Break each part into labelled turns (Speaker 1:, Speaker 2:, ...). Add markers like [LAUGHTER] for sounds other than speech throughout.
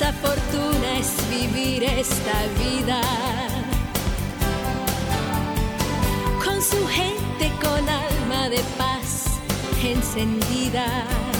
Speaker 1: inmensa fortuna es vivir esta vida con su gente con alma de paz encendida.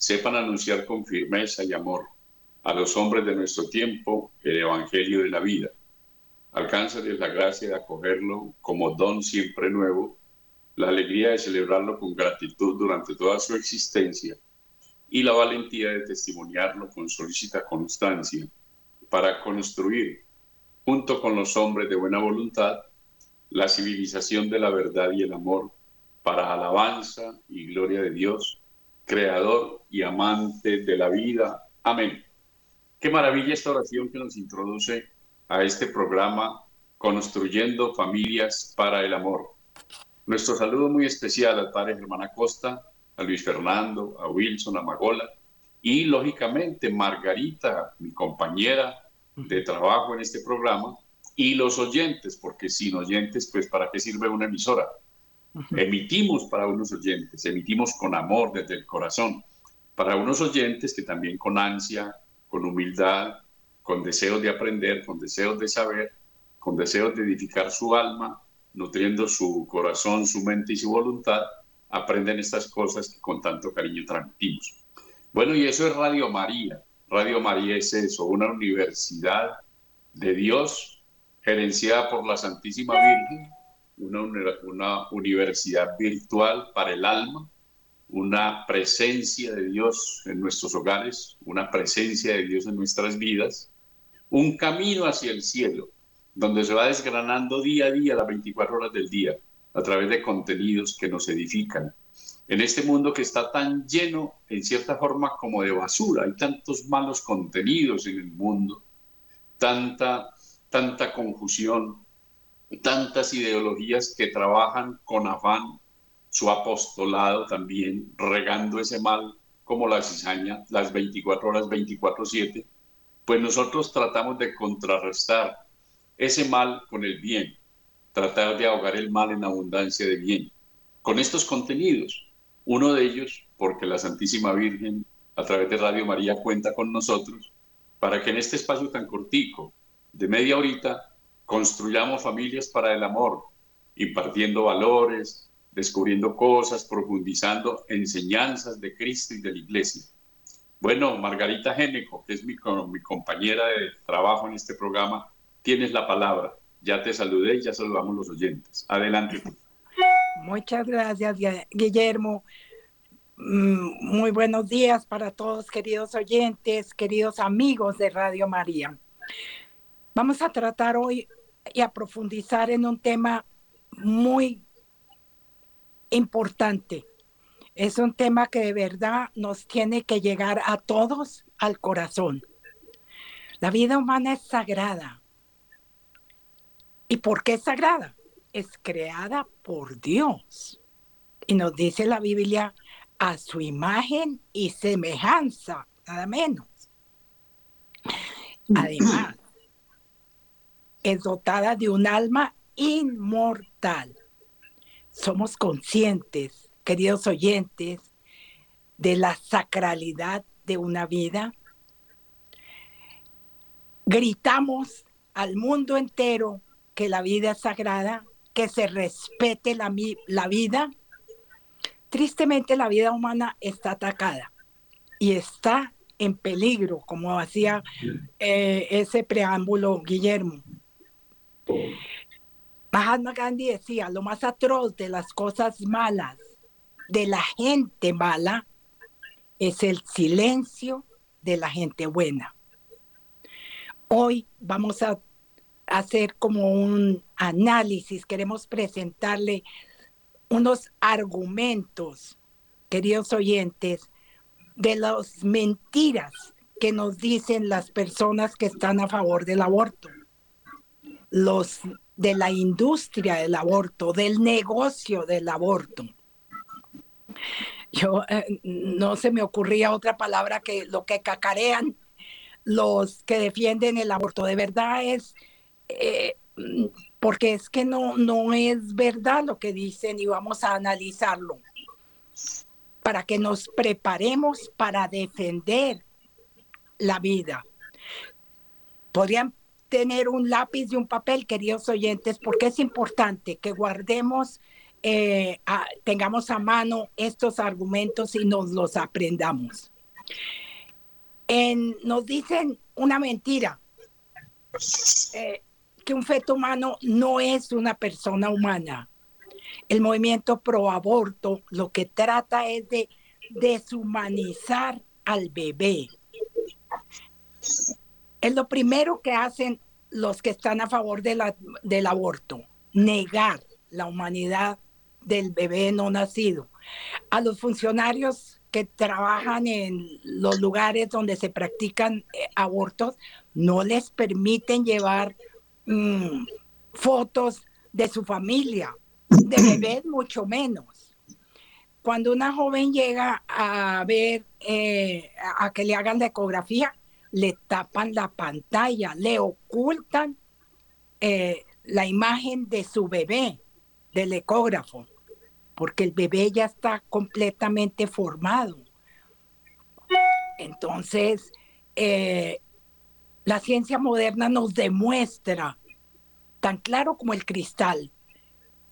Speaker 2: sepan anunciar con firmeza y amor a los hombres de nuestro tiempo el Evangelio de la vida. Alcánzales la gracia de acogerlo como don siempre nuevo, la alegría de celebrarlo con gratitud durante toda su existencia y la valentía de testimoniarlo con solícita constancia para construir, junto con los hombres de buena voluntad, la civilización de la verdad y el amor para alabanza y gloria de Dios creador y amante de la vida. Amén. Qué maravilla esta oración que nos introduce a este programa Construyendo Familias para el Amor. Nuestro saludo muy especial al padre Germán Acosta, a Luis Fernando, a Wilson, a Magola y lógicamente Margarita, mi compañera de trabajo en este programa, y los oyentes, porque sin oyentes, pues ¿para qué sirve una emisora? Emitimos para unos oyentes, emitimos con amor desde el corazón, para unos oyentes que también con ansia, con humildad, con deseos de aprender, con deseos de saber, con deseos de edificar su alma, nutriendo su corazón, su mente y su voluntad, aprenden estas cosas que con tanto cariño transmitimos. Bueno, y eso es Radio María. Radio María es eso, una universidad de Dios gerenciada por la Santísima Virgen una, universidad virtual para el alma, una presencia de Dios en nuestros hogares, una presencia de Dios en nuestras vidas, un camino hacia el cielo, donde se va desgranando día a día las 24 horas del día a través de contenidos que nos edifican. En este mundo que está tan lleno, en cierta forma, como de basura, hay tantos malos contenidos en el mundo, tanta, tanta confusión, tantas ideologías que trabajan con afán su apostolado también, regando ese mal como la cizaña, las 24 horas, 24-7, pues nosotros tratamos de contrarrestar ese mal con el bien, tratar de ahogar el mal en abundancia de bien, con estos contenidos. Uno de ellos, porque la Santísima Virgen, a través de Radio María, cuenta con nosotros, para que en este espacio tan cortico, de media horita, Construyamos familias para el amor, impartiendo valores, descubriendo cosas, profundizando enseñanzas de Cristo y de la Iglesia. Bueno, Margarita Géneco, que es mi, mi compañera de trabajo en este programa, tienes la palabra. Ya te saludé y ya saludamos los oyentes. Adelante.
Speaker 3: Muchas gracias, Guillermo. Mm, muy buenos días para todos, queridos oyentes, queridos amigos de Radio María. Vamos a tratar hoy y a profundizar en un tema muy importante. Es un tema que de verdad nos tiene que llegar a todos al corazón. La vida humana es sagrada. ¿Y por qué es sagrada? Es creada por Dios. Y nos dice la Biblia a su imagen y semejanza, nada menos. Además, es dotada de un alma inmortal. Somos conscientes, queridos oyentes, de la sacralidad de una vida. Gritamos al mundo entero que la vida es sagrada, que se respete la, la vida. Tristemente la vida humana está atacada y está en peligro, como hacía eh, ese preámbulo Guillermo. Mahatma Gandhi decía, lo más atroz de las cosas malas, de la gente mala, es el silencio de la gente buena. Hoy vamos a hacer como un análisis, queremos presentarle unos argumentos, queridos oyentes, de las mentiras que nos dicen las personas que están a favor del aborto, los de la industria del aborto, del negocio del aborto. Yo eh, no se me ocurría otra palabra que lo que cacarean los que defienden el aborto. De verdad es eh, porque es que no, no es verdad lo que dicen y vamos a analizarlo para que nos preparemos para defender la vida. Podrían tener un lápiz y un papel, queridos oyentes, porque es importante que guardemos, eh, tengamos a mano estos argumentos y nos los aprendamos. nos dicen una mentira. Eh, que un feto humano no es una persona humana. El movimiento pro aborto lo que trata es de deshumanizar al bebé. Es lo primero que hacen los que están a favor de la, del aborto, negar la humanidad del bebé no nacido. A los funcionarios que trabajan en los lugares donde se practican eh, abortos, no les permiten llevar Mm, fotos de su familia, de [CLEARS THROAT] bebés mucho menos. Cuando una joven llega a ver, eh, a que le hagan la ecografía, le tapan la pantalla, le ocultan eh, la imagen de su bebé, del ecógrafo, porque el bebé ya está completamente formado. Entonces, eh, la ciencia moderna nos demuestra tan claro como el cristal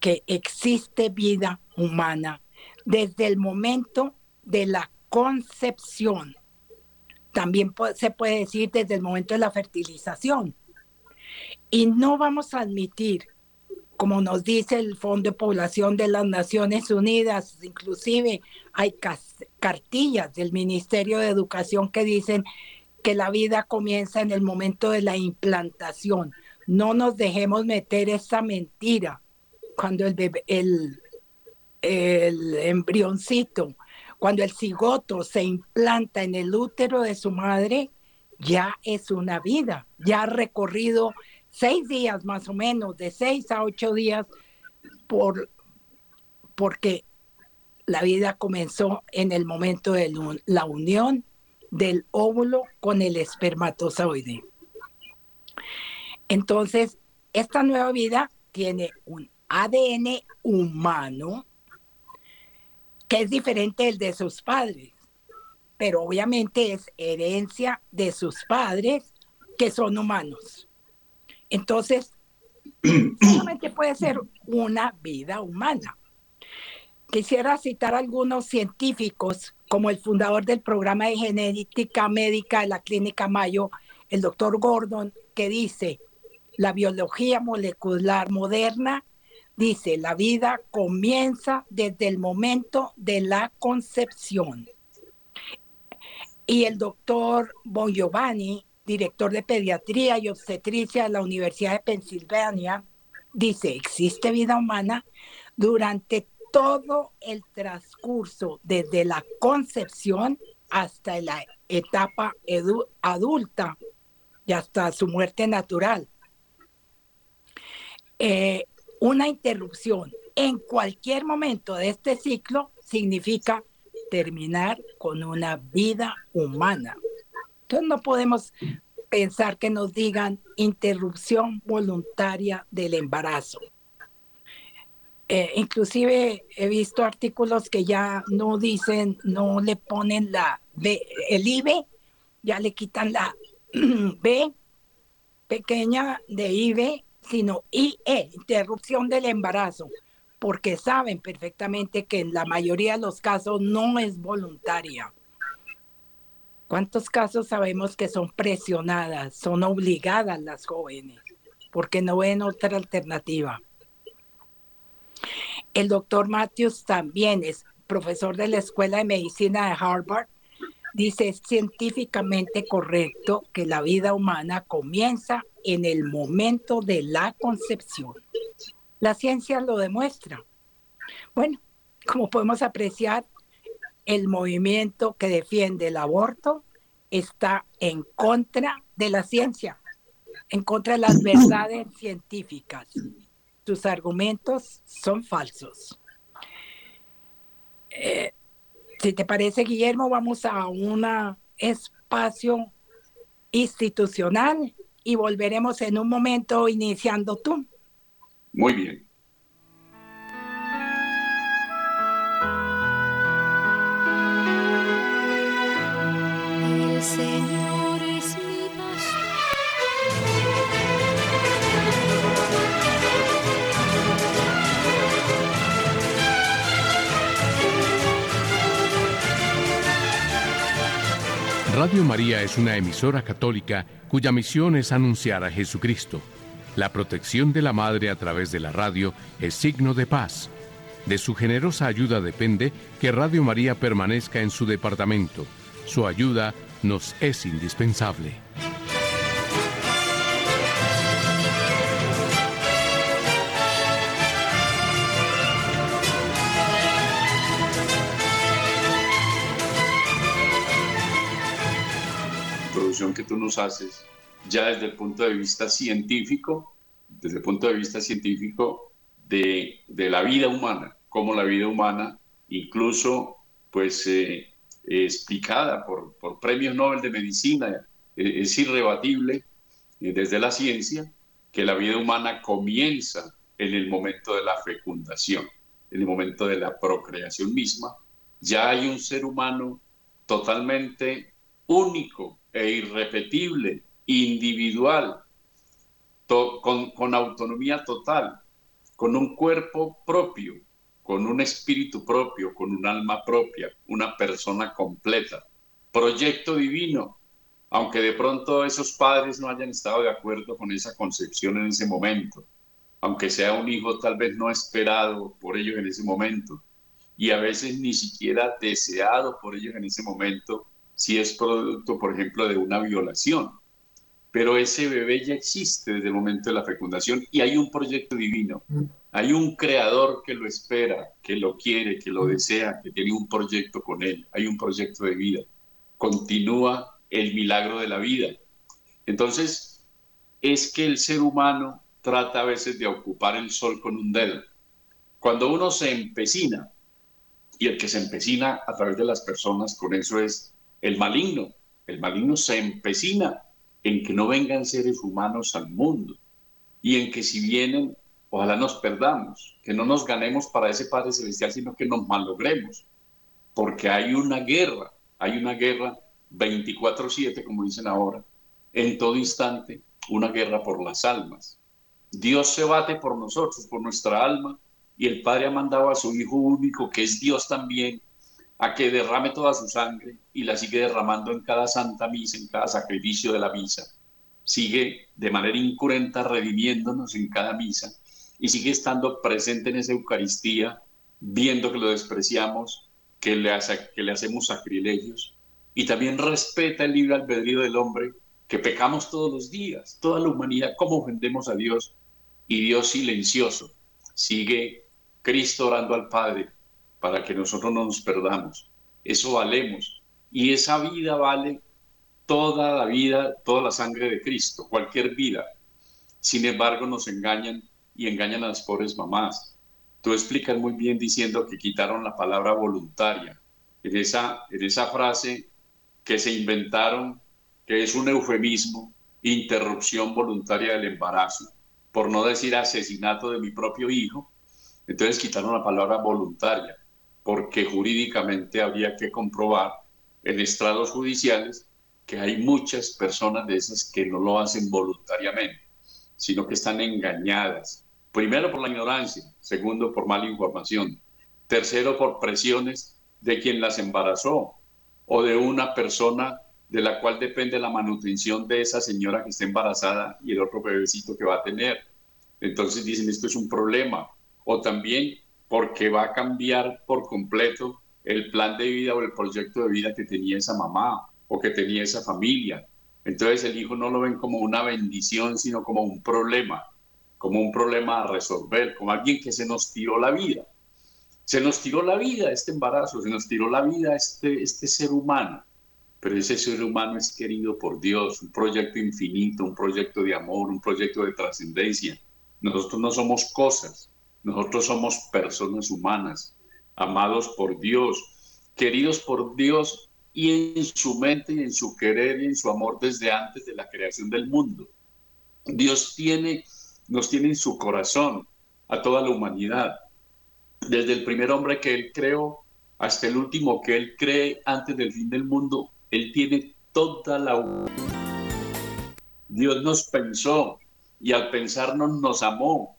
Speaker 3: que existe vida humana desde el momento de la concepción. También se puede decir desde el momento de la fertilización. Y no vamos a admitir, como nos dice el Fondo de Población de las Naciones Unidas, inclusive hay cartillas del Ministerio de Educación que dicen que la vida comienza en el momento de la implantación. No nos dejemos meter esa mentira cuando el, bebé, el, el embrioncito, cuando el cigoto se implanta en el útero de su madre, ya es una vida, ya ha recorrido seis días más o menos, de seis a ocho días, por, porque la vida comenzó en el momento de la unión del óvulo con el espermatozoide. Entonces, esta nueva vida tiene un ADN humano que es diferente del de sus padres, pero obviamente es herencia de sus padres que son humanos. Entonces, [CLEARS THROAT] solamente puede ser una vida humana. Quisiera citar algunos científicos, como el fundador del programa de genética médica de la Clínica Mayo, el doctor Gordon, que dice, la biología molecular moderna dice, la vida comienza desde el momento de la concepción. Y el doctor Bon Giovanni, director de pediatría y obstetricia de la Universidad de Pensilvania, dice, existe vida humana durante todo el transcurso, desde la concepción hasta la etapa adulta y hasta su muerte natural. Eh, una interrupción en cualquier momento de este ciclo significa terminar con una vida humana. Entonces no podemos pensar que nos digan interrupción voluntaria del embarazo. Eh, inclusive he visto artículos que ya no dicen, no le ponen la B, el IB, ya le quitan la [CLEARS THROAT] B pequeña de IB sino IE, interrupción del embarazo, porque saben perfectamente que en la mayoría de los casos no es voluntaria. ¿Cuántos casos sabemos que son presionadas, son obligadas las jóvenes porque no ven otra alternativa? El doctor Matthews también es profesor de la Escuela de Medicina de Harvard. Dice, es científicamente correcto que la vida humana comienza en el momento de la concepción. La ciencia lo demuestra. Bueno, como podemos apreciar, el movimiento que defiende el aborto está en contra de la ciencia, en contra de las verdades científicas. Sus argumentos son falsos. Eh, si te parece, Guillermo, vamos a un espacio institucional y volveremos en un momento iniciando tú.
Speaker 2: Muy bien.
Speaker 4: Radio María es una emisora católica cuya misión es anunciar a Jesucristo. La protección de la Madre a través de la radio es signo de paz. De su generosa ayuda depende que Radio María permanezca en su departamento. Su ayuda nos es indispensable.
Speaker 2: Que tú nos haces, ya desde el punto de vista científico, desde el punto de vista científico de, de la vida humana, como la vida humana, incluso pues eh, explicada por, por, premios Nobel de Medicina, eh, es irrebatible eh, desde la ciencia que la vida humana comienza en el momento de la fecundación, en el momento de la procreación misma. Ya hay un ser humano totalmente único e irrepetible, individual, con, con autonomía total, con un cuerpo propio, con un espíritu propio, con un alma propia, una persona completa. Proyecto divino, aunque de pronto esos padres no hayan estado de acuerdo con esa concepción en ese momento, aunque sea un hijo tal vez no esperado por ellos en ese momento, y a veces ni siquiera deseado por ellos en ese momento, si es producto, por ejemplo, de una violación. Pero ese bebé ya existe desde el momento de la fecundación y hay un proyecto divino hay un creador que lo espera, que lo quiere, que lo desea, que tiene un proyecto con él. Hay un proyecto de vida. Continúa el milagro de la vida. Entonces, es que el ser humano trata a veces de ocupar el sol con un dedo. Cuando uno se empecina, y el que se empecina a través de las personas, con eso es el maligno. El maligno se empecina en que no vengan seres humanos al mundo y en que si vienen Ojalá nos perdamos, que no nos ganemos para ese Padre Celestial, sino que nos malogremos, porque hay una guerra, hay una guerra 24/7, como dicen ahora, en todo instante, una guerra por las almas. Dios se bate por nosotros, por nuestra alma, y el Padre ha mandado a su Hijo único, que es Dios también, a que derrame toda su sangre y la sigue derramando en cada santa misa, en cada sacrificio de la misa. Sigue de manera incurrenta redimiéndonos en cada misa y sigue estando presente en esa Eucaristía, viendo que lo despreciamos, que le, que le hacemos sacrilegios, y también respeta el libre albedrío del hombre, que pecamos todos los días, toda la humanidad, cómo ofendemos a Dios, y Dios silencioso, sigue Cristo orando al Padre para que nosotros no nos perdamos. Eso valemos, y esa vida vale toda la vida, toda la sangre de Cristo, cualquier vida. Sin embargo, nos engañan y engañan a las pobres mamás. Tú explicas muy bien diciendo que quitaron la palabra voluntaria. En esa, en esa frase que se inventaron, que es un eufemismo, interrupción voluntaria del embarazo, por no decir asesinato de mi propio hijo, entonces quitaron la palabra voluntaria, porque jurídicamente habría que comprobar en estrados judiciales que hay muchas personas de esas que no lo hacen voluntariamente, sino que están engañadas, Primero por la ignorancia, segundo por mala información, tercero por presiones de quien las embarazó o de una persona de la cual depende la manutención de esa señora que está embarazada y el otro bebecito que va a tener. Entonces dicen, esto es un problema. O también porque va a cambiar por completo el plan de vida o el proyecto de vida que tenía esa mamá o que tenía esa familia. Entonces el hijo no lo ven como una bendición, sino como un problema, como un problema a resolver, como alguien que se nos tiró la vida. Se nos tiró la vida este embarazo, se nos tiró la vida este, este ser humano pero ese ser humano es querido por Dios, un proyecto infinito, un proyecto de amor, un proyecto de trascendencia. Nosotros no somos cosas, nosotros somos personas humanas, amados por Dios, queridos por Dios y en su mente y en su querer y en su amor desde antes de la creación del mundo. Dios tiene, nos tiene en su corazón a toda la humanidad. Desde el primer hombre que Él creó hasta el último que Él cree antes del fin del mundo, él tiene toda la... Dios nos pensó y al pensarnos nos amó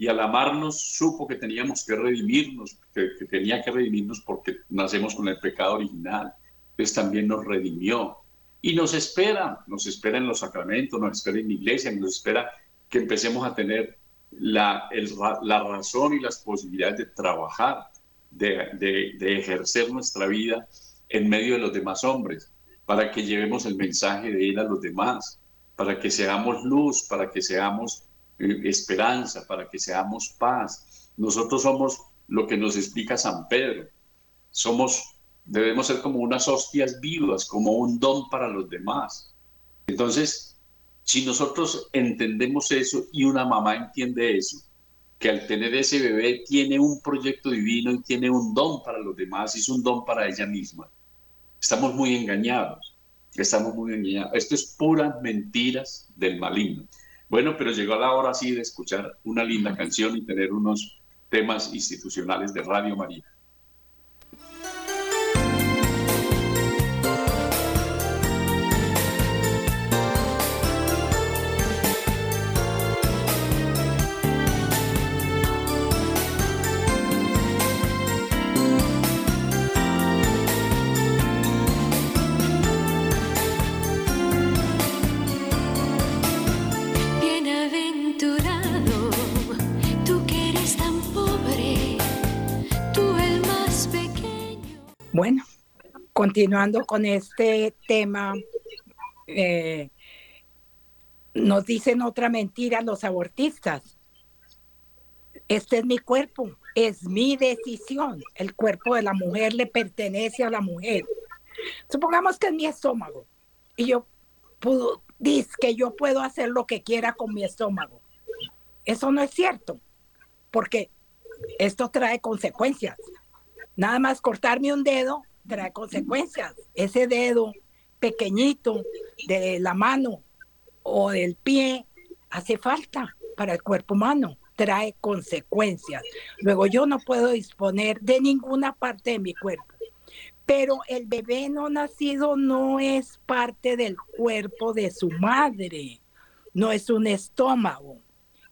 Speaker 2: y al amarnos supo que teníamos que redimirnos, que, tenía que redimirnos porque nacemos con el pecado original. Entonces también nos redimió y nos espera, nos espera en los sacramentos, nos espera en la iglesia, nos espera que empecemos a tener la, la razón y las posibilidades de trabajar, de, de ejercer nuestra vida en medio de los demás hombres, para que llevemos el mensaje de Él a los demás, para que seamos luz, para que seamos eh, esperanza, para que seamos paz. Nosotros somos lo que nos explica San Pedro. Somos, debemos ser como unas hostias vivas, como un don para los demás. Entonces, si nosotros entendemos eso y una mamá entiende eso, que al tener ese bebé tiene un proyecto divino y tiene un don para los demás, y es un don para ella misma Estamos muy engañados, estamos muy engañados. Esto es puras mentiras del maligno. Bueno, pero llegó la hora sí de escuchar una linda canción y tener unos temas institucionales de Radio María.
Speaker 3: Bueno, continuando con este tema, eh, nos dicen otra mentira los abortistas. Este es mi cuerpo, es mi decisión. El cuerpo de la mujer le pertenece a la mujer. Supongamos que es mi estómago y yo dice que yo puedo hacer lo que quiera con mi estómago. Eso no es cierto, porque esto trae consecuencias. Nada más cortarme un dedo trae consecuencias. Ese dedo pequeñito de la mano o del pie hace falta para el cuerpo humano, trae consecuencias. Luego yo no puedo disponer de ninguna parte de mi cuerpo. Pero el bebé no nacido no es parte del cuerpo de su madre, no es un estómago,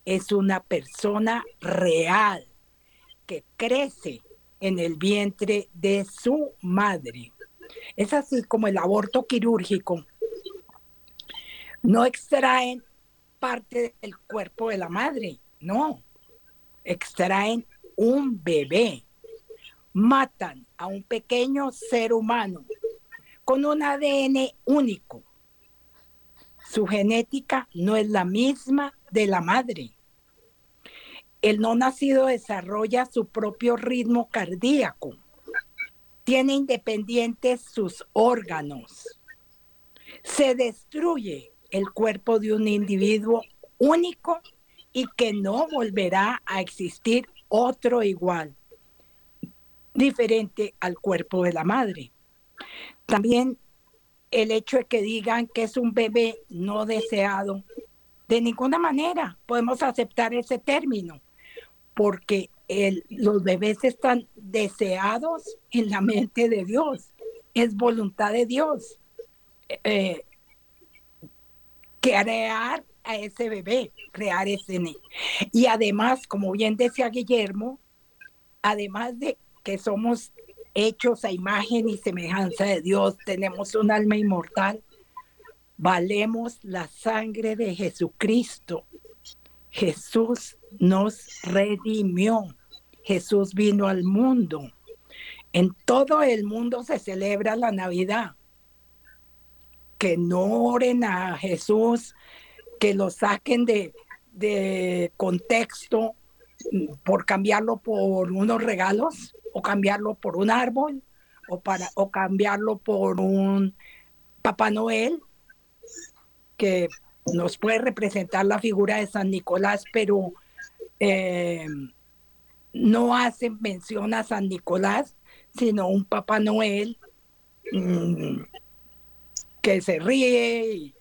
Speaker 3: es una persona real que crece en el vientre de su madre. Es así como el aborto quirúrgico. No extraen parte del cuerpo de la madre, no. Extraen un bebé. Matan a un pequeño ser humano con un ADN único. Su genética no es la misma de la madre el no nacido desarrolla su propio ritmo cardíaco, tiene independientes sus órganos, se destruye el cuerpo de un individuo único y que no volverá a existir otro igual, diferente al cuerpo de la madre. También el hecho de que digan que es un bebé no deseado, de ninguna manera podemos aceptar ese término porque los bebés están deseados en la mente de Dios, es voluntad de Dios eh, crear a ese bebé, crear ese niño. Y además, como bien decía Guillermo, además de que somos hechos a imagen y semejanza de Dios, tenemos un alma inmortal, valemos la sangre de Jesucristo. Jesús nos redimió. Jesús vino al mundo. En todo el mundo se celebra la Navidad. Que no oren a Jesús, que lo saquen de, de contexto por cambiarlo por unos regalos o cambiarlo por un árbol o, para, o cambiarlo por un Papá Noel que nos puede representar la figura de San Nicolás, pero eh, no hace mención a San Nicolás, sino un Papá Noel mm, que se ríe y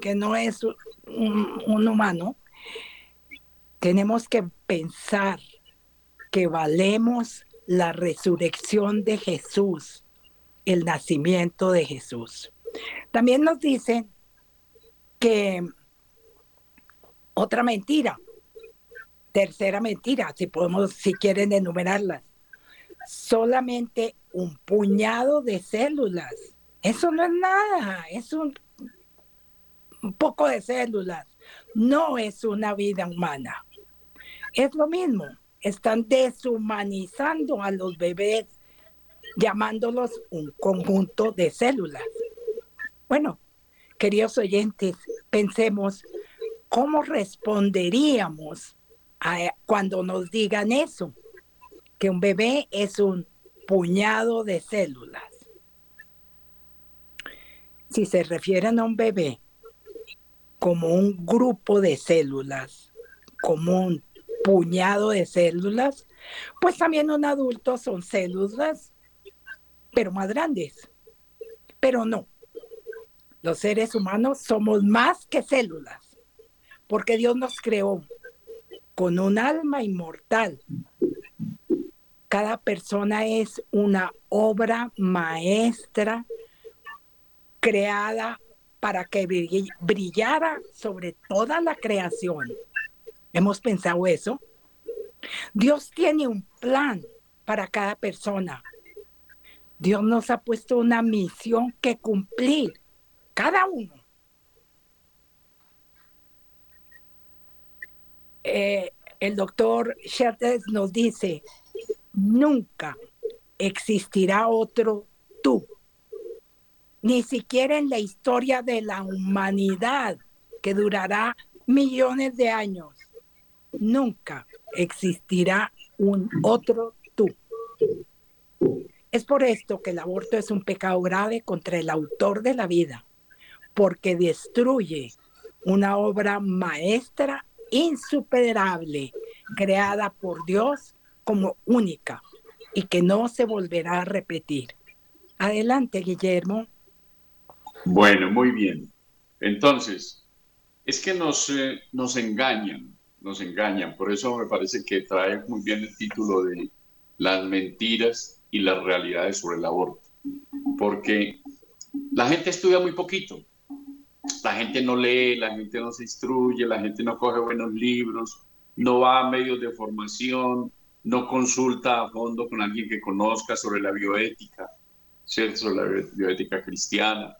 Speaker 3: que no es un humano. Tenemos que pensar que valemos la resurrección de Jesús, el nacimiento de Jesús. También nos dicen que otra mentira, tercera mentira, si podemos, si quieren enumerarlas, solamente un puñado de células. Eso no es nada, es un, un poco de células, no es una vida humana. Es lo mismo, están deshumanizando a los bebés, llamándolos un conjunto de células. Bueno, queridos oyentes, pensemos cómo responderíamos cuando nos digan eso, que un bebé es un puñado de células. Si se refieren a un bebé como un grupo de células, como un puñado de células, pues también un adulto son células, pero más grandes. Pero no, los seres humanos somos más que células, porque Dios nos creó con un alma inmortal. Cada persona es una obra maestra creada para que brillara sobre toda la creación. ¿Hemos pensado eso? Dios tiene un plan para cada persona. Dios nos ha puesto una misión que cumplir, cada uno. Eh, el doctor Schertes nos dice, nunca existirá otro tú, ni siquiera en la historia de la humanidad que durará millones de años nunca existirá un otro tú. Es por esto que el aborto es un pecado grave contra el autor de la vida, porque destruye una obra maestra insuperable, creada por Dios como única y que no se volverá a repetir. Adelante, Guillermo.
Speaker 2: Bueno, muy bien. Entonces, es que nos, eh, nos engañan nos engañan. Por eso me parece que trae muy bien el título de Las mentiras y las realidades sobre el aborto. Porque la gente estudia muy poquito. La gente no lee, la gente no se instruye, la gente no coge buenos libros, no va a medios de formación, no consulta a fondo con alguien que conozca sobre la bioética, ¿cierto? la bioética cristiana,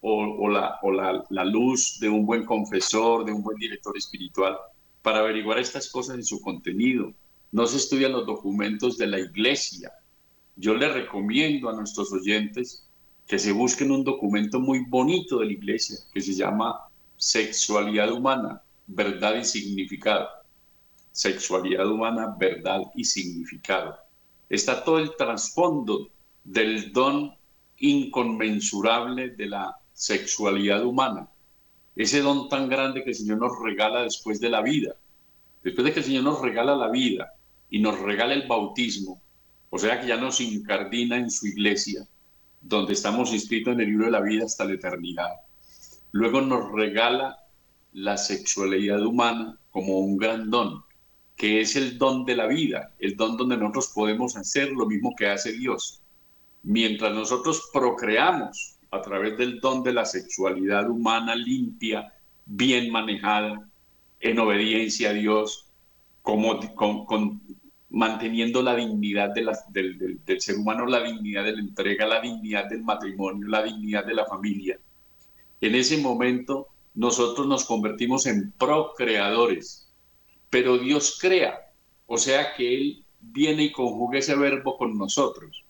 Speaker 2: o, o, la, o la, la luz de un buen confesor, de un buen director espiritual para averiguar estas cosas en su contenido. No se estudian los documentos de la iglesia. Yo le recomiendo a nuestros oyentes que se busquen un documento muy bonito de la iglesia que se llama Sexualidad Humana, Verdad y Significado. Sexualidad Humana, Verdad y Significado. Está todo el trasfondo del don inconmensurable de la sexualidad humana ese don tan grande que el Señor nos regala después de la vida. Después de que el Señor nos regala la vida y nos regala el bautismo, o sea que ya nos incardina en su iglesia, donde estamos inscritos en el libro de la vida hasta la eternidad. Luego nos regala la sexualidad humana como un gran don, que es el don de la vida, el don donde nosotros podemos hacer lo mismo que hace Dios. Mientras nosotros procreamos a través del don de la sexualidad humana limpia, bien manejada, en obediencia a Dios, como, con, manteniendo la dignidad del, del, ser humano, la dignidad de la entrega, la dignidad del matrimonio, la dignidad de la familia. En ese momento nosotros nos convertimos en procreadores, pero Dios crea, o sea que Él viene y conjuga ese verbo con nosotros,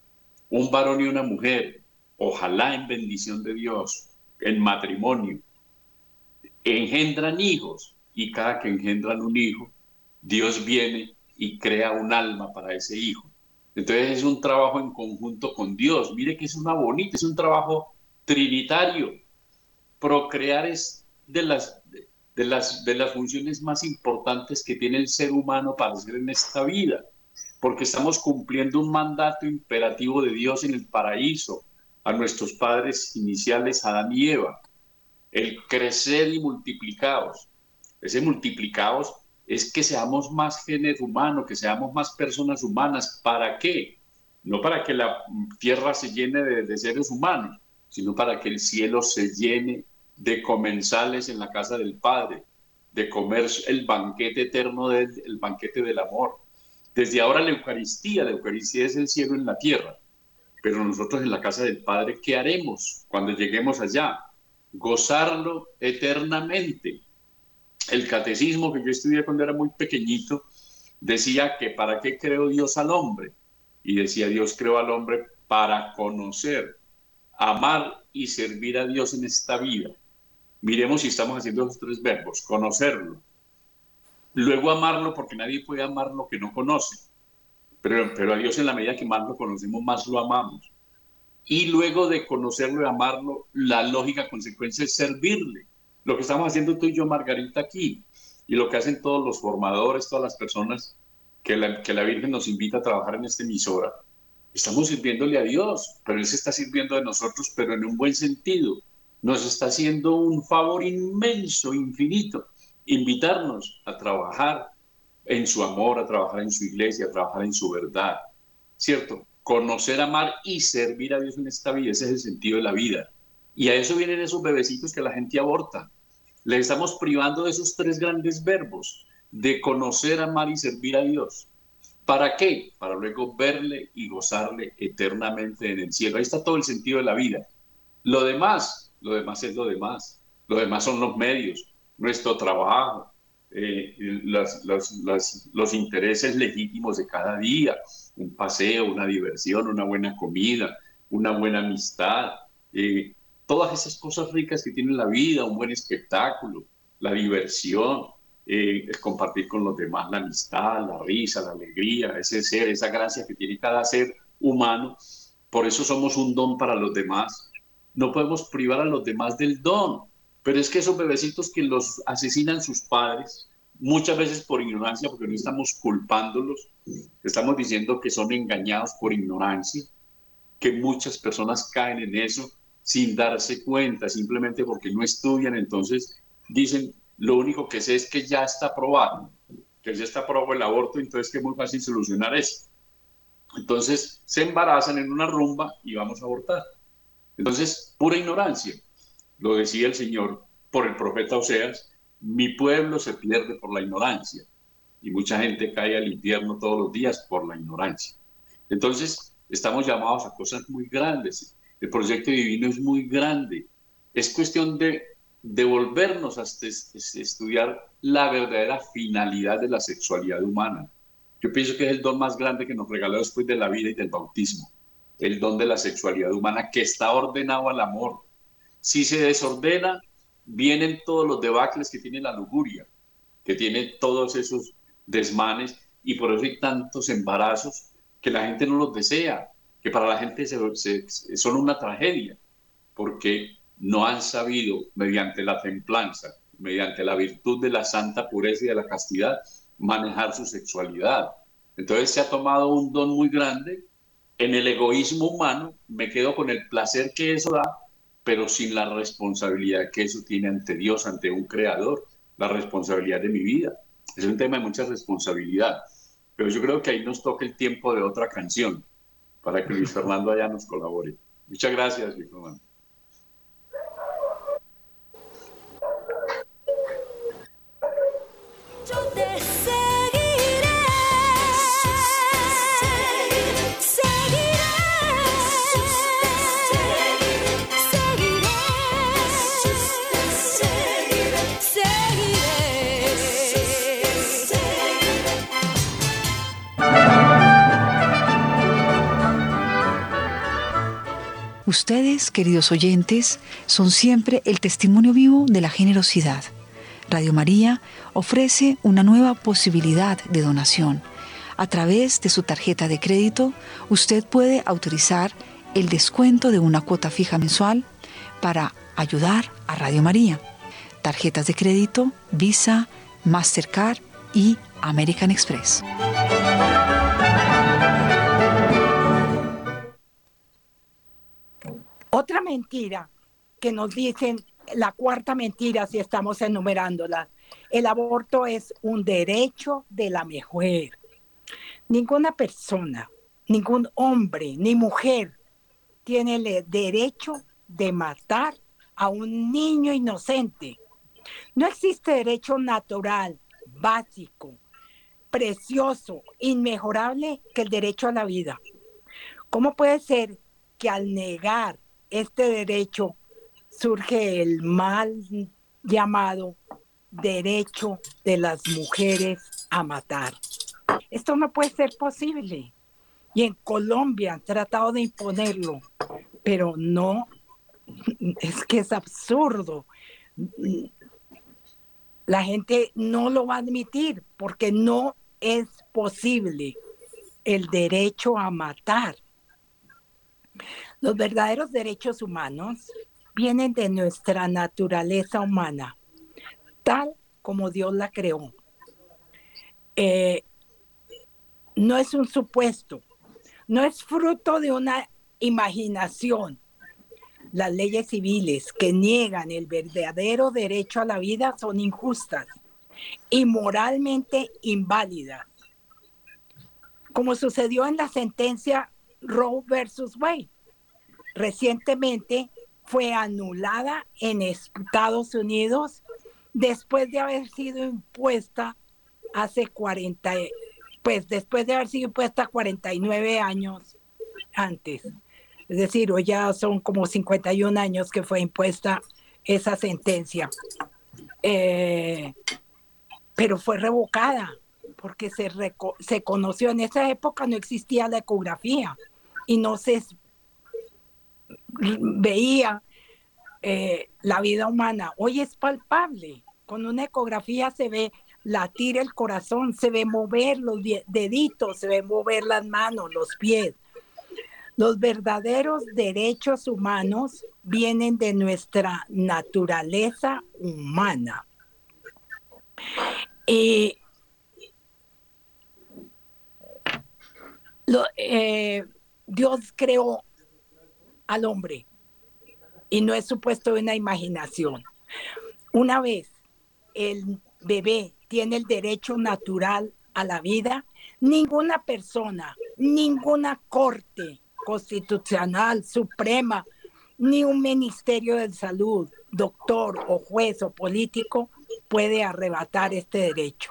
Speaker 2: un varón y una mujer, ojalá en bendición de Dios, en matrimonio, engendran hijos y cada que engendran un hijo, Dios viene y crea un alma para ese hijo. Entonces es un trabajo en conjunto con Dios. Mire que es una bonita, es un trabajo trinitario. Procrear es de las, de las, de las funciones más importantes que tiene el ser humano para hacer en esta vida, porque estamos cumpliendo un mandato imperativo de Dios en el paraíso a nuestros padres iniciales, Adán y Eva. El crecer y multiplicados. Ese multiplicados es que seamos más género humano, que seamos más personas humanas. ¿Para qué? No para que la tierra se llene de, seres humanos, sino para que el cielo se llene de comensales en la casa del Padre, de comer el banquete eterno, del, el banquete del amor. Desde ahora la Eucaristía, la Eucaristía es el cielo en la tierra, pero nosotros en la casa del Padre, ¿qué haremos cuando lleguemos allá? Gozarlo eternamente el catecismo que yo estudié cuando era muy pequeñito decía que para qué creó Dios al hombre. Y decía, Dios creó al hombre para conocer, amar y servir a Dios en esta vida. Miremos si estamos haciendo esos tres verbos, conocerlo. Luego amarlo, porque nadie puede amar lo que no conoce. Pero, pero a Dios en la medida que más lo conocemos, más lo amamos. Y luego de conocerlo y amarlo, la lógica consecuencia es servirle lo que estamos haciendo tú y yo, Margarita, aquí, y lo que hacen todos los formadores, todas las personas que la, que la Virgen nos invita a trabajar en esta emisora, estamos sirviéndole a Dios, pero Él se está sirviendo de nosotros, pero en un buen sentido. Nos está haciendo un favor inmenso, infinito, invitarnos a trabajar en su amor, a trabajar en su iglesia, a trabajar en su verdad. ¿Cierto? Conocer, amar y servir a Dios en esta vida, ese es el sentido de la vida. Y a eso vienen esos bebecitos que la gente aborta. Le estamos privando de esos tres grandes verbos, de conocer, amar y servir a Dios. ¿Para qué? Para luego verle y gozarle eternamente en el cielo. Ahí está todo el sentido de la vida. Lo demás, lo demás es lo demás. Lo demás son los medios, nuestro trabajo, eh, los intereses legítimos de cada día, un paseo, una diversión, una buena comida, una buena amistad, eh, todas esas cosas ricas que tiene la vida, un buen espectáculo, la diversión, eh, compartir con los demás, la amistad, la risa, la alegría, ese ser, esa gracia que tiene cada ser humano. Por eso somos un don para los demás. No podemos privar a los demás del don. Pero es que esos bebecitos que los asesinan sus padres, muchas veces por ignorancia, porque no estamos culpándolos, estamos diciendo que son engañados por ignorancia, que muchas personas caen en eso sin darse cuenta, simplemente porque no estudian, entonces dicen, lo único que sé es que ya está aprobado, que ya está aprobado el aborto, entonces que es muy fácil solucionar eso. Entonces se embarazan en una rumba y vamos a abortar. Entonces, pura ignorancia. Lo decía el Señor por el profeta Oseas, mi pueblo se pierde por la ignorancia y mucha gente cae al infierno todos los días por la ignorancia. Entonces, estamos llamados a cosas muy grandes. El proyecto divino es muy grande. Es cuestión de devolvernos a este, estudiar la verdadera finalidad de la sexualidad humana. Yo pienso que es el don más grande que nos regaló después de la vida y del bautismo. El don de la sexualidad humana que está ordenado al amor. Si se desordena, vienen todos los debacles que tiene la lujuria, que tiene todos esos desmanes y por eso hay tantos embarazos que la gente no los desea que para la gente son una tragedia, porque no han sabido, mediante la templanza, mediante la virtud de la santa pureza y de la castidad, manejar su sexualidad. Entonces se ha tomado un don muy grande. En el egoísmo humano me quedo con el placer que eso da, pero sin la responsabilidad que eso tiene ante Dios, ante un creador, la responsabilidad de mi vida. Es un tema de mucha responsabilidad. Pero yo creo que ahí nos toca el tiempo de otra canción para que Luis Fernando allá nos colabore. Muchas gracias, Luis Fernando.
Speaker 5: Ustedes, queridos oyentes, son siempre el testimonio vivo de la generosidad. Radio María ofrece una nueva posibilidad de donación. A través de su tarjeta de crédito, usted puede autorizar el descuento de una cuota fija mensual para ayudar a Radio María. Tarjetas de crédito, Visa, Mastercard y American Express.
Speaker 3: Mentira que nos dicen, la cuarta mentira si estamos enumerándola, el aborto es un derecho de la mujer. Ninguna persona, ningún hombre ni mujer tiene el derecho de matar a un niño inocente. No existe derecho natural, básico, precioso, inmejorable que el derecho a la vida. ¿Cómo puede ser que al negar este derecho surge el mal llamado derecho de las mujeres a matar? Esto no puede ser posible. Y en Colombia han tratado de imponerlo, pero no, es que es absurdo. La gente no lo va a admitir porque no es posible el derecho a matar. Los verdaderos derechos humanos vienen de nuestra naturaleza humana, tal como Dios la creó. Eh, no es un supuesto, no es fruto de una imaginación. Las leyes civiles que niegan el verdadero derecho a la vida son injustas y moralmente inválidas, como sucedió en la sentencia Roe versus Wade. Recientemente fue anulada en Estados Unidos después de haber sido impuesta hace 40, pues después de haber sido impuesta 49 años antes. Es decir, hoy ya son como 51 años que fue impuesta esa sentencia. Eh, pero fue revocada porque se, se conoció en esa época no existía la ecografía y no se veía eh, la vida humana. Hoy es palpable. Con una ecografía se ve latir el corazón, se ve mover los deditos, se ve mover las manos, los pies. Los verdaderos derechos humanos vienen de nuestra naturaleza humana. Y eh, Dios creó al hombre y no es supuesto una imaginación. Una vez el bebé tiene el derecho natural a la vida, ninguna persona, ninguna corte constitucional, suprema, ni un ministerio de salud, doctor o juez o político puede arrebatar este derecho.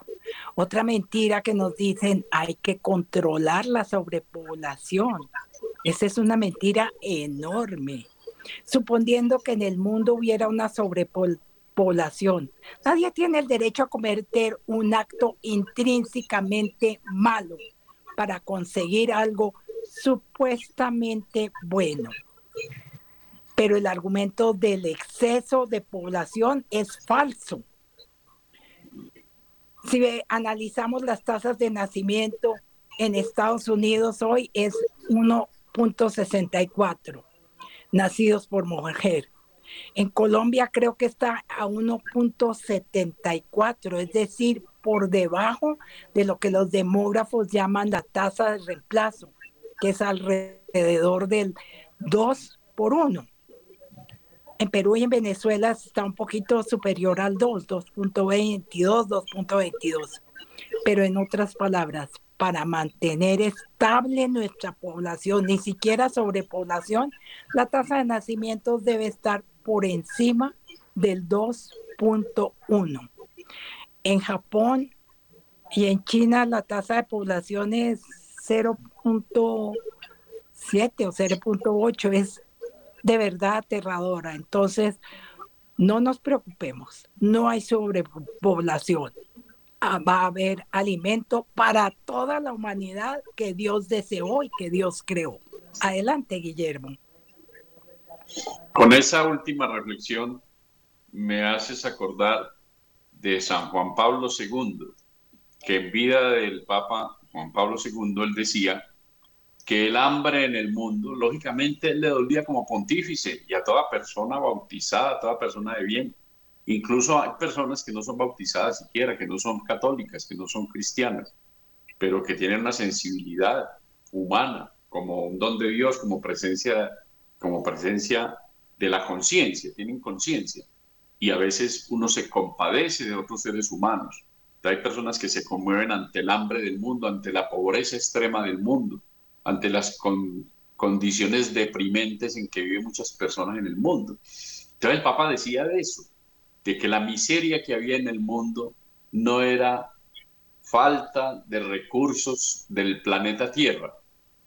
Speaker 3: Otra mentira que nos dicen, hay que controlar la sobrepoblación. Esa es una mentira enorme. Suponiendo que en el mundo hubiera una sobrepoblación, población. Nadie tiene el derecho a cometer un acto intrínsecamente malo para conseguir algo supuestamente bueno. Pero el argumento del exceso de población es falso. Si analizamos las tasas de nacimiento en Estados Unidos hoy es 1.64 nacidos por mujer en Colombia creo que está a 1.74, es decir, por debajo de lo que los demógrafos llaman la tasa de reemplazo, que es alrededor del 2 por 1. En Perú y en Venezuela está un poquito superior al 2, 2.22, 2.22. Pero en otras palabras, para mantener estable nuestra población, ni siquiera sobrepoblación, la tasa de nacimientos debe estar por encima del 2.1. En Japón y en China la tasa de población es 0.7 o 0.8, es de verdad aterradora. Entonces, no nos preocupemos, no hay sobrepoblación. Va a haber alimento para toda la humanidad que Dios deseó y que Dios creó. Adelante, Guillermo.
Speaker 2: Con esa última reflexión me haces acordar de San Juan Pablo II, que en vida del Papa Juan Pablo II él decía que el hambre en el mundo, lógicamente, él le dolía como pontífice y a toda persona bautizada, a toda persona de bien. Incluso hay personas que no son bautizadas siquiera, que no son católicas, que no son cristianas, pero que tienen una sensibilidad humana, como un don de Dios, como presencia, como presencia de la conciencia, tienen conciencia. Y a veces uno se compadece de otros seres humanos. Hay personas que se conmueven ante el hambre del mundo, ante la pobreza extrema del mundo, ante las condiciones deprimentes en que viven muchas personas en el mundo. Entonces el Papa decía de eso, de que la miseria que había en el mundo no era falta de recursos del planeta Tierra,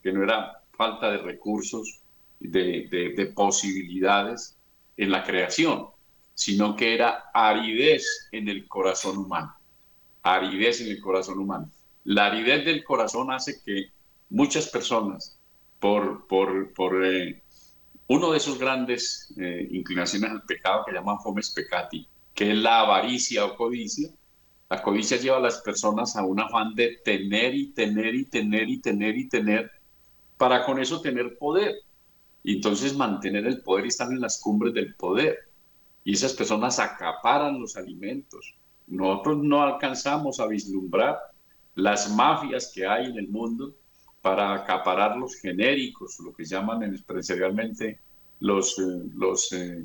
Speaker 2: que no era falta de recursos, de, de posibilidades en la creación, sino que era aridez en el corazón humano. Aridez en el corazón humano. La aridez del corazón hace que muchas personas, por, por, por eh, uno de esos grandes eh, inclinaciones al pecado que llaman fomes peccati, que es la avaricia o codicia, la codicia lleva a las personas a un afán de tener y tener y tener y tener y tener, para con eso tener poder. Y entonces mantener el poder y estar en las cumbres del poder. Y esas personas acaparan los alimentos. Nosotros no alcanzamos a vislumbrar las mafias que hay en el mundo para acaparar los genéricos, lo que llaman empresarialmente los, eh, los eh,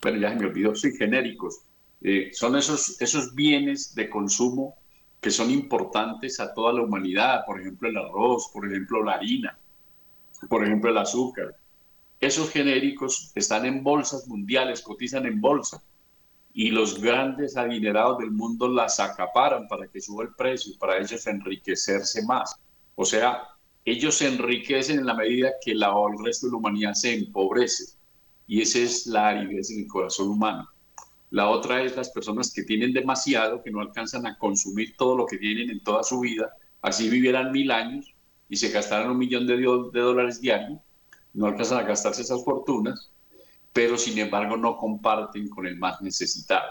Speaker 2: bueno, ya me olvidó, sí, genéricos. Eh, son esos, esos bienes de consumo que son importantes a toda la humanidad, por ejemplo el arroz, por ejemplo la harina, por ejemplo el azúcar. Esos genéricos están en bolsas mundiales, cotizan en bolsa, y los grandes adinerados del mundo las acaparan para que suba el precio, para ellos enriquecerse más. O sea, ellos se enriquecen en la medida que la, el resto de la humanidad se empobrece. Y esa es la aridez en el corazón humano. La otra es las personas que tienen demasiado, que no alcanzan a consumir todo lo que tienen en toda su vida, así vivieran mil años y se gastaran un millón de, de dólares diarios, no alcanzan a gastarse esas fortunas, pero sin embargo no comparten con el más necesitado.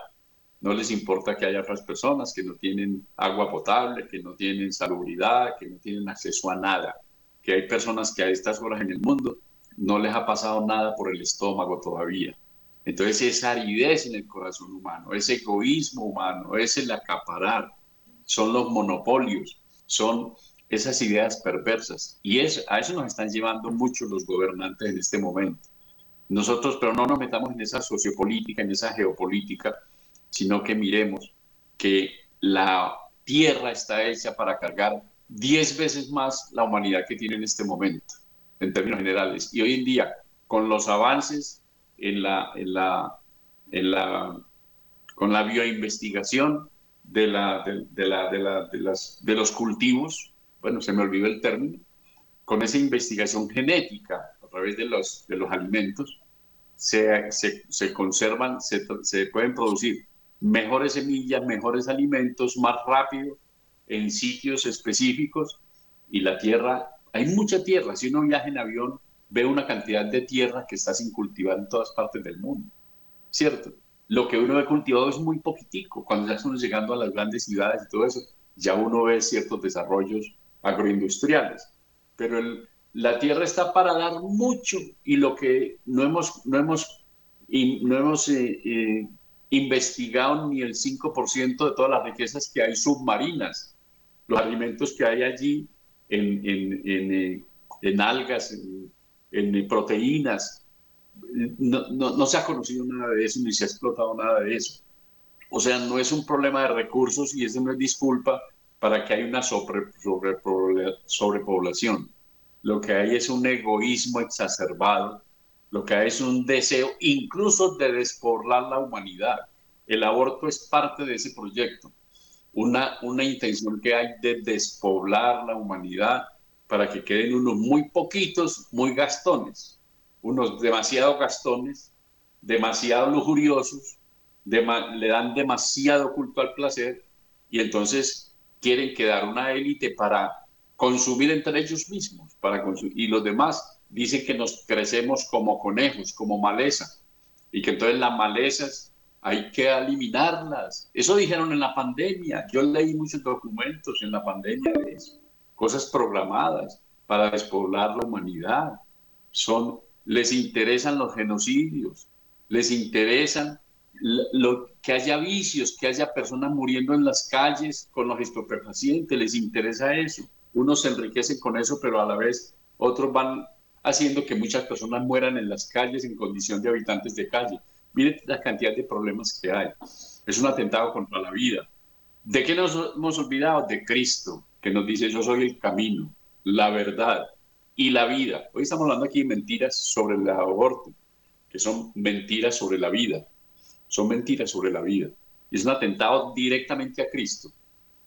Speaker 2: No les importa que haya otras personas que no tienen agua potable, que no tienen salubridad, que no tienen acceso a nada que hay personas que a estas horas en el mundo no les ha pasado nada por el estómago todavía. Entonces esa aridez en el corazón humano, ese egoísmo humano, ese el acaparar, son los monopolios, son esas ideas perversas. Y es, a eso nos están llevando mucho los gobernantes en este momento. Nosotros, pero no nos metamos en esa sociopolítica, en esa geopolítica, sino que miremos que la tierra está hecha para cargar 10 veces más la humanidad que tiene en este momento, en términos generales. Y hoy en día, con los avances en la, con la bioinvestigación de, la, de, los cultivos, bueno, se me olvidó el término, con esa investigación genética a través de los, alimentos, se conservan, se, se pueden producir mejores semillas, mejores alimentos, más rápido en sitios específicos y la tierra, hay mucha tierra, si uno viaja en avión ve una cantidad de tierra que está sin cultivar en todas partes del mundo, ¿cierto? Lo que uno ve cultivado es muy poquitico, cuando ya estamos llegando a las grandes ciudades y todo eso, ya uno ve ciertos desarrollos agroindustriales, pero la tierra está para dar mucho y lo que no hemos, no hemos, no hemos eh, eh, investigado ni el 5% de todas las riquezas que hay submarinas los alimentos que hay allí en, en, en, algas, en, proteínas. No, no, se ha conocido nada de eso, ni se ha explotado nada de eso. O sea, no es un problema de recursos y eso no es disculpa para que haya una sobre, sobre, sobrepoblación. Lo que hay es un egoísmo exacerbado, lo que hay es un deseo incluso de despoblar la humanidad. El aborto es parte de ese proyecto una, una intención que hay de despoblar la humanidad para que queden unos muy poquitos, muy gastones, unos demasiado gastones, demasiado lujuriosos, le dan demasiado culto al placer y entonces quieren quedar una élite para consumir entre ellos mismos, para y los demás dicen que nos crecemos como conejos, como maleza, y que entonces las malezas hay que eliminarlas. Eso dijeron en la pandemia. Yo leí muchos documentos en la pandemia de eso, cosas programadas para despoblar la humanidad. Son, les interesan los genocidios, les interesan lo, que haya vicios, que haya personas muriendo en las calles con los estupefacientes, les interesa eso. Unos se enriquecen con eso, pero a la vez otros van haciendo que muchas personas mueran en las calles en condición de habitantes de calle. Miren la cantidad de problemas que hay. Es un atentado contra la vida. ¿De qué nos hemos olvidado? De Cristo, que nos dice, yo soy el camino, la verdad y la vida. Hoy estamos hablando aquí de mentiras sobre el aborto, que son mentiras sobre la vida. Son mentiras sobre la vida. Es un atentado directamente a Cristo,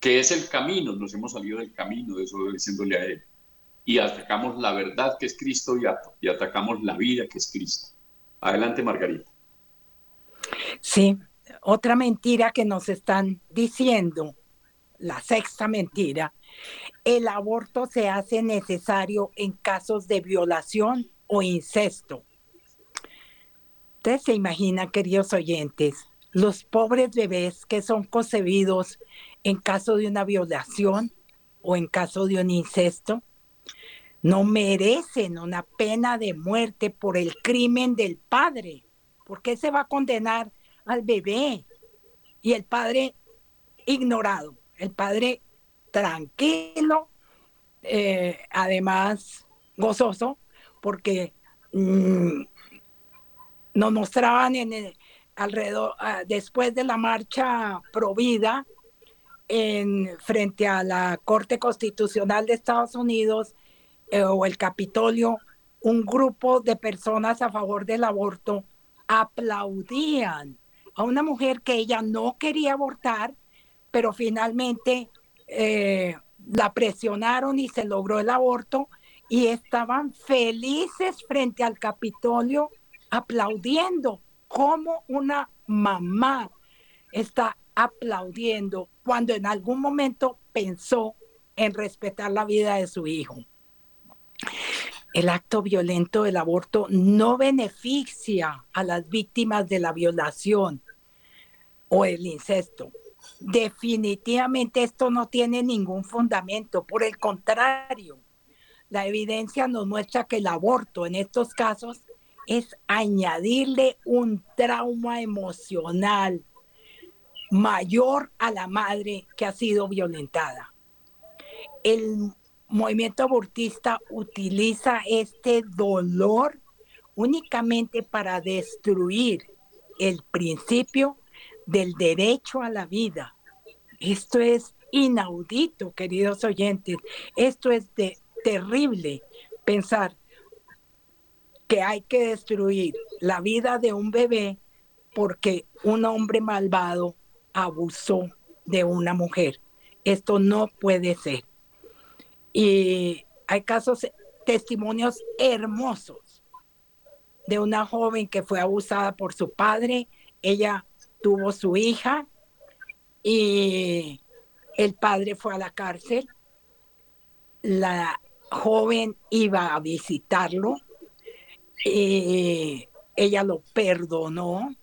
Speaker 2: que es el camino. Nos hemos salido del camino, de eso diciéndole a Él y atacamos la verdad que es Cristo y, atacamos la vida que es Cristo. Adelante, Margarita.
Speaker 3: Sí, otra mentira que nos están diciendo, la sexta mentira, el aborto se hace necesario en casos de violación o incesto. Ustedes se imaginan, queridos oyentes, los pobres bebés que son concebidos en caso de una violación o en caso de un incesto no merecen una pena de muerte por el crimen del padre. ¿Por qué se va a condenar al bebé? Y el padre ignorado, el padre tranquilo, eh, además gozoso, porque mm, nos mostraban en alrededor, ah, después de la marcha provida, en, frente a la Corte Constitucional de Estados Unidos, eh, o el Capitolio, un grupo de personas a favor del aborto aplaudían a una mujer que ella no quería abortar, pero finalmente eh, la presionaron y se logró el aborto y estaban felices frente al Capitolio aplaudiendo como una mamá está aplaudiendo cuando en algún momento pensó en respetar la vida de su hijo. El acto violento del aborto no beneficia a las víctimas de la violación o el incesto. Definitivamente esto no tiene ningún fundamento. Por el contrario, la evidencia nos muestra que el aborto en estos casos es añadirle un trauma emocional mayor a la madre que ha sido violentada. El movimiento abortista utiliza este dolor únicamente para destruir el principio del derecho a la vida. Esto es inaudito, queridos oyentes. Esto es terrible pensar que hay que destruir la vida de un bebé porque un hombre malvado abusó de una mujer. Esto no puede ser. Y hay casos, testimonios hermosos de una joven que fue abusada por su padre. Ella tuvo su hija y el padre fue a la cárcel. La joven iba a visitarlo. Ella lo perdonó.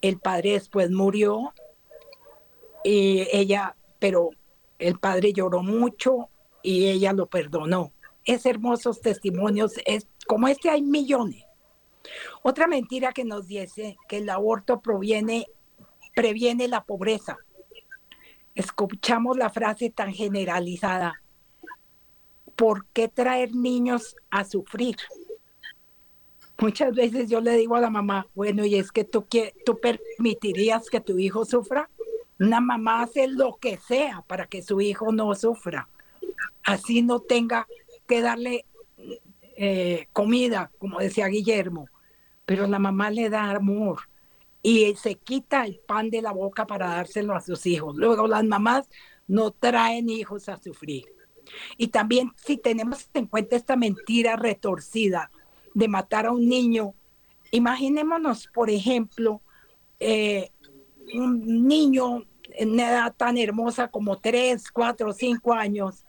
Speaker 3: El padre después murió. Y ella, pero el padre lloró mucho y ella lo perdonó. Es hermosos testimonios, es, como este hay millones. Otra mentira que nos dice que el aborto proviene, previene la pobreza. Escuchamos la frase tan generalizada. ¿Por qué traer niños a sufrir? Muchas veces yo le digo a la mamá, bueno, y es que tú, tú permitirías que tu hijo sufra. Una mamá hace lo que sea para que su hijo no sufra así no tenga que darle eh, comida, como decía Guillermo, pero la mamá le da amor y se quita el pan de la boca para dárselo a sus hijos. Luego las mamás no traen hijos a sufrir. Y también si tenemos en cuenta esta mentira retorcida de matar a un niño, imaginémonos, por ejemplo, eh, un niño en una edad tan hermosa como 3, 4, 5 años,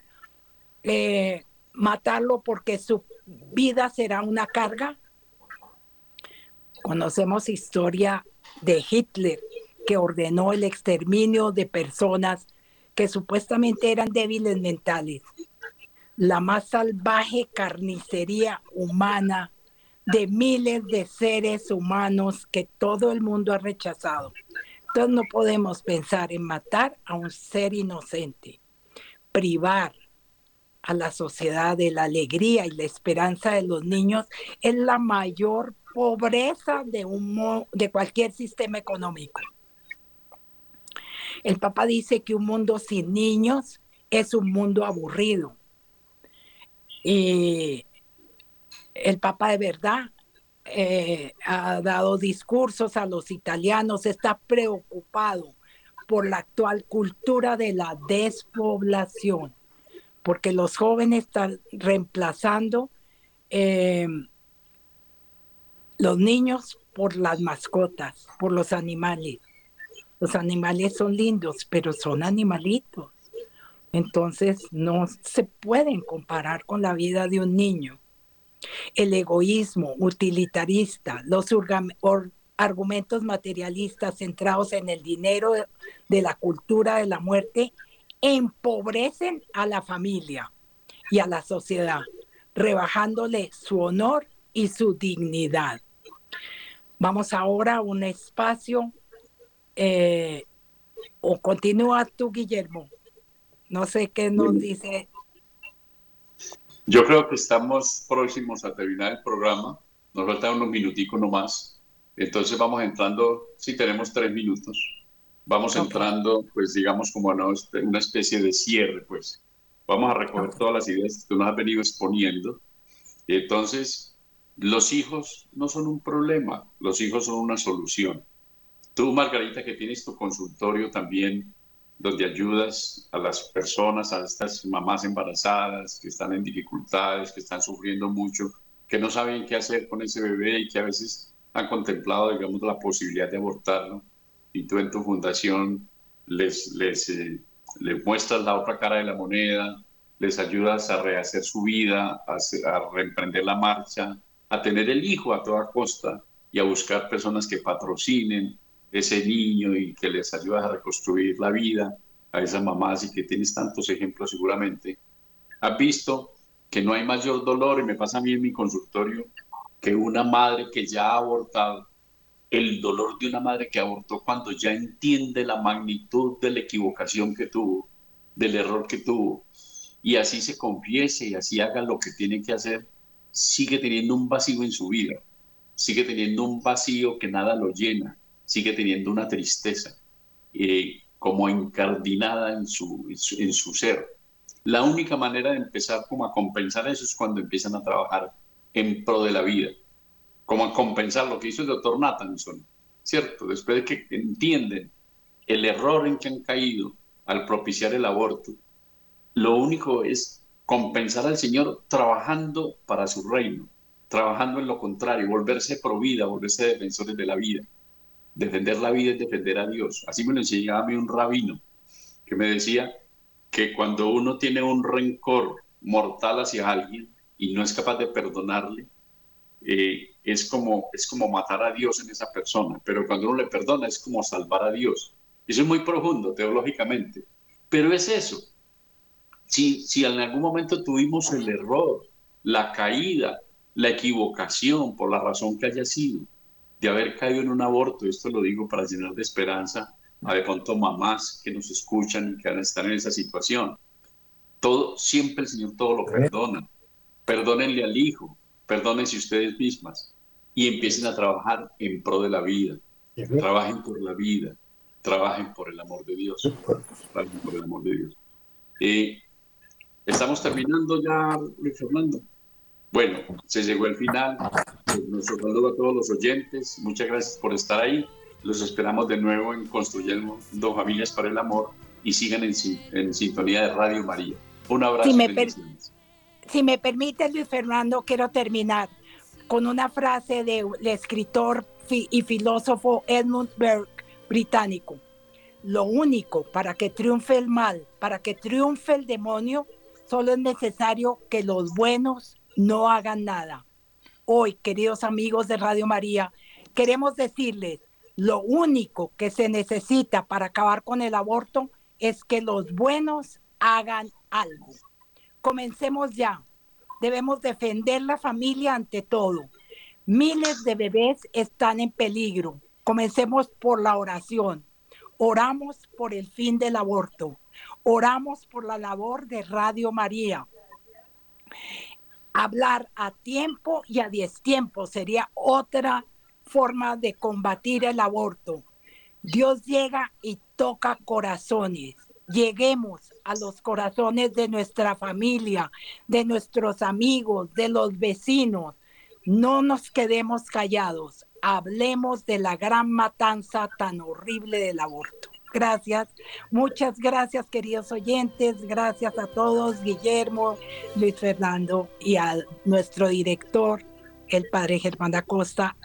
Speaker 3: eh, matarlo porque su vida será una carga. Conocemos historia de Hitler, que ordenó el exterminio de personas que supuestamente eran débiles mentales. La más salvaje carnicería humana de miles de seres humanos que todo el mundo ha rechazado. Entonces no podemos pensar en matar a un ser inocente, privar a la sociedad de la alegría y la esperanza de los niños es la mayor pobreza de, un, de cualquier sistema económico. El Papa dice que un mundo sin niños es un mundo aburrido. Y el Papa de verdad eh, ha dado discursos a los italianos, está preocupado por la actual cultura de la despoblación, porque los jóvenes están reemplazando eh, los niños por las mascotas, por los animales. Los animales son lindos, pero son animalitos. Entonces no se pueden comparar con la vida de un niño. El egoísmo utilitarista, los argumentos materialistas centrados en el dinero de la cultura de la muerte empobrecen a la familia y a la sociedad, rebajándole su honor y su dignidad. Vamos ahora a un espacio eh, o continúa tú, Guillermo. No sé qué nos dice.
Speaker 2: Yo creo que estamos próximos a terminar el programa. Nos faltan unos minuticos nomás. Entonces vamos entrando, si tenemos tres minutos, vamos entrando, pues digamos, como una especie de cierre, pues. Vamos a recoger todas las ideas que tú nos has venido exponiendo. Entonces, los hijos no son un problema, los hijos son una solución. Tú, Margarita, que tienes tu consultorio también, donde ayudas a las personas, a estas mamás embarazadas que están en dificultades, que están sufriendo mucho, que no saben qué hacer con ese bebé y que a veces han contemplado, digamos, la posibilidad de abortarlo. Y tú en tu fundación les, les, eh, les muestras la otra cara de la moneda, les ayudas a rehacer su vida, a, a reemprender la marcha, a tener el hijo a toda costa y a buscar personas que patrocinen, ese niño y que les ayudas a reconstruir la vida a esas mamás y que tienes tantos ejemplos seguramente, has visto que no hay mayor dolor, y me pasa a mí en mi consultorio, que una madre que ya ha abortado, el dolor de una madre que abortó cuando ya entiende la magnitud de la equivocación que tuvo, del error que tuvo, y así se confiese y así haga lo que tiene que hacer, sigue teniendo un vacío en su vida, sigue teniendo un vacío que nada lo llena, sigue teniendo una tristeza eh, como encardinada en su, en su, ser. La única manera de empezar como a compensar eso es cuando empiezan a trabajar en pro de la vida, como a compensar lo que hizo el doctor Nathanson, ¿cierto? Después de que entienden el error en que han caído al propiciar el aborto, lo único es compensar al Señor trabajando para su reino, trabajando en lo contrario, volverse pro vida, volverse defensores de la vida. Defender la vida es defender a Dios. Así me lo enseñaba a mí un rabino que me decía que cuando uno tiene un rencor mortal hacia alguien y no es capaz de perdonarle, eh, es, como, es como matar a Dios en esa persona. Pero cuando uno le perdona es como salvar a Dios. Eso es muy profundo teológicamente. Pero es eso. Si, si en algún momento tuvimos el error, la caída, la equivocación, por la razón que haya sido, de haber caído en un aborto, esto lo digo para llenar de esperanza a de pronto mamás que nos escuchan y que están en esa situación. Todo, siempre el Señor todo lo perdona. Perdónenle al hijo, perdónense ustedes mismas y empiecen a trabajar en pro de la vida. Trabajen por la vida, trabajen por el amor de Dios. Trabajen por el amor de Dios. Eh, estamos terminando ya, Luis Fernando. Bueno, se llegó el final. Nuestro saludo a todos los oyentes. Muchas gracias por estar ahí. Los esperamos de nuevo en Construyendo Familias para el Amor y sigan en, sintonía de Radio María. Un abrazo.
Speaker 3: Si me, si me permite, Luis Fernando, quiero terminar con una frase del escritor y filósofo Edmund Burke, británico. Lo único para que triunfe el mal, para que triunfe el demonio, solo es necesario que los buenos no hagan nada. Hoy, queridos amigos de Radio María, queremos decirles, lo único que se necesita para acabar con el aborto es que los buenos hagan algo. Comencemos ya. Debemos defender la familia ante todo. Miles de bebés están en peligro. Comencemos por la oración. Oramos por el fin del aborto. Oramos por la labor de Radio María. Hablar a tiempo y a tiempo sería otra forma de combatir el aborto. Dios llega y toca corazones. Lleguemos a los corazones de nuestra familia, de nuestros amigos, de los vecinos. No nos quedemos callados. Hablemos de la gran matanza tan horrible del aborto. Gracias, muchas gracias queridos oyentes, gracias a todos, Guillermo, Luis Fernando y a nuestro director, el padre Germán Acosta.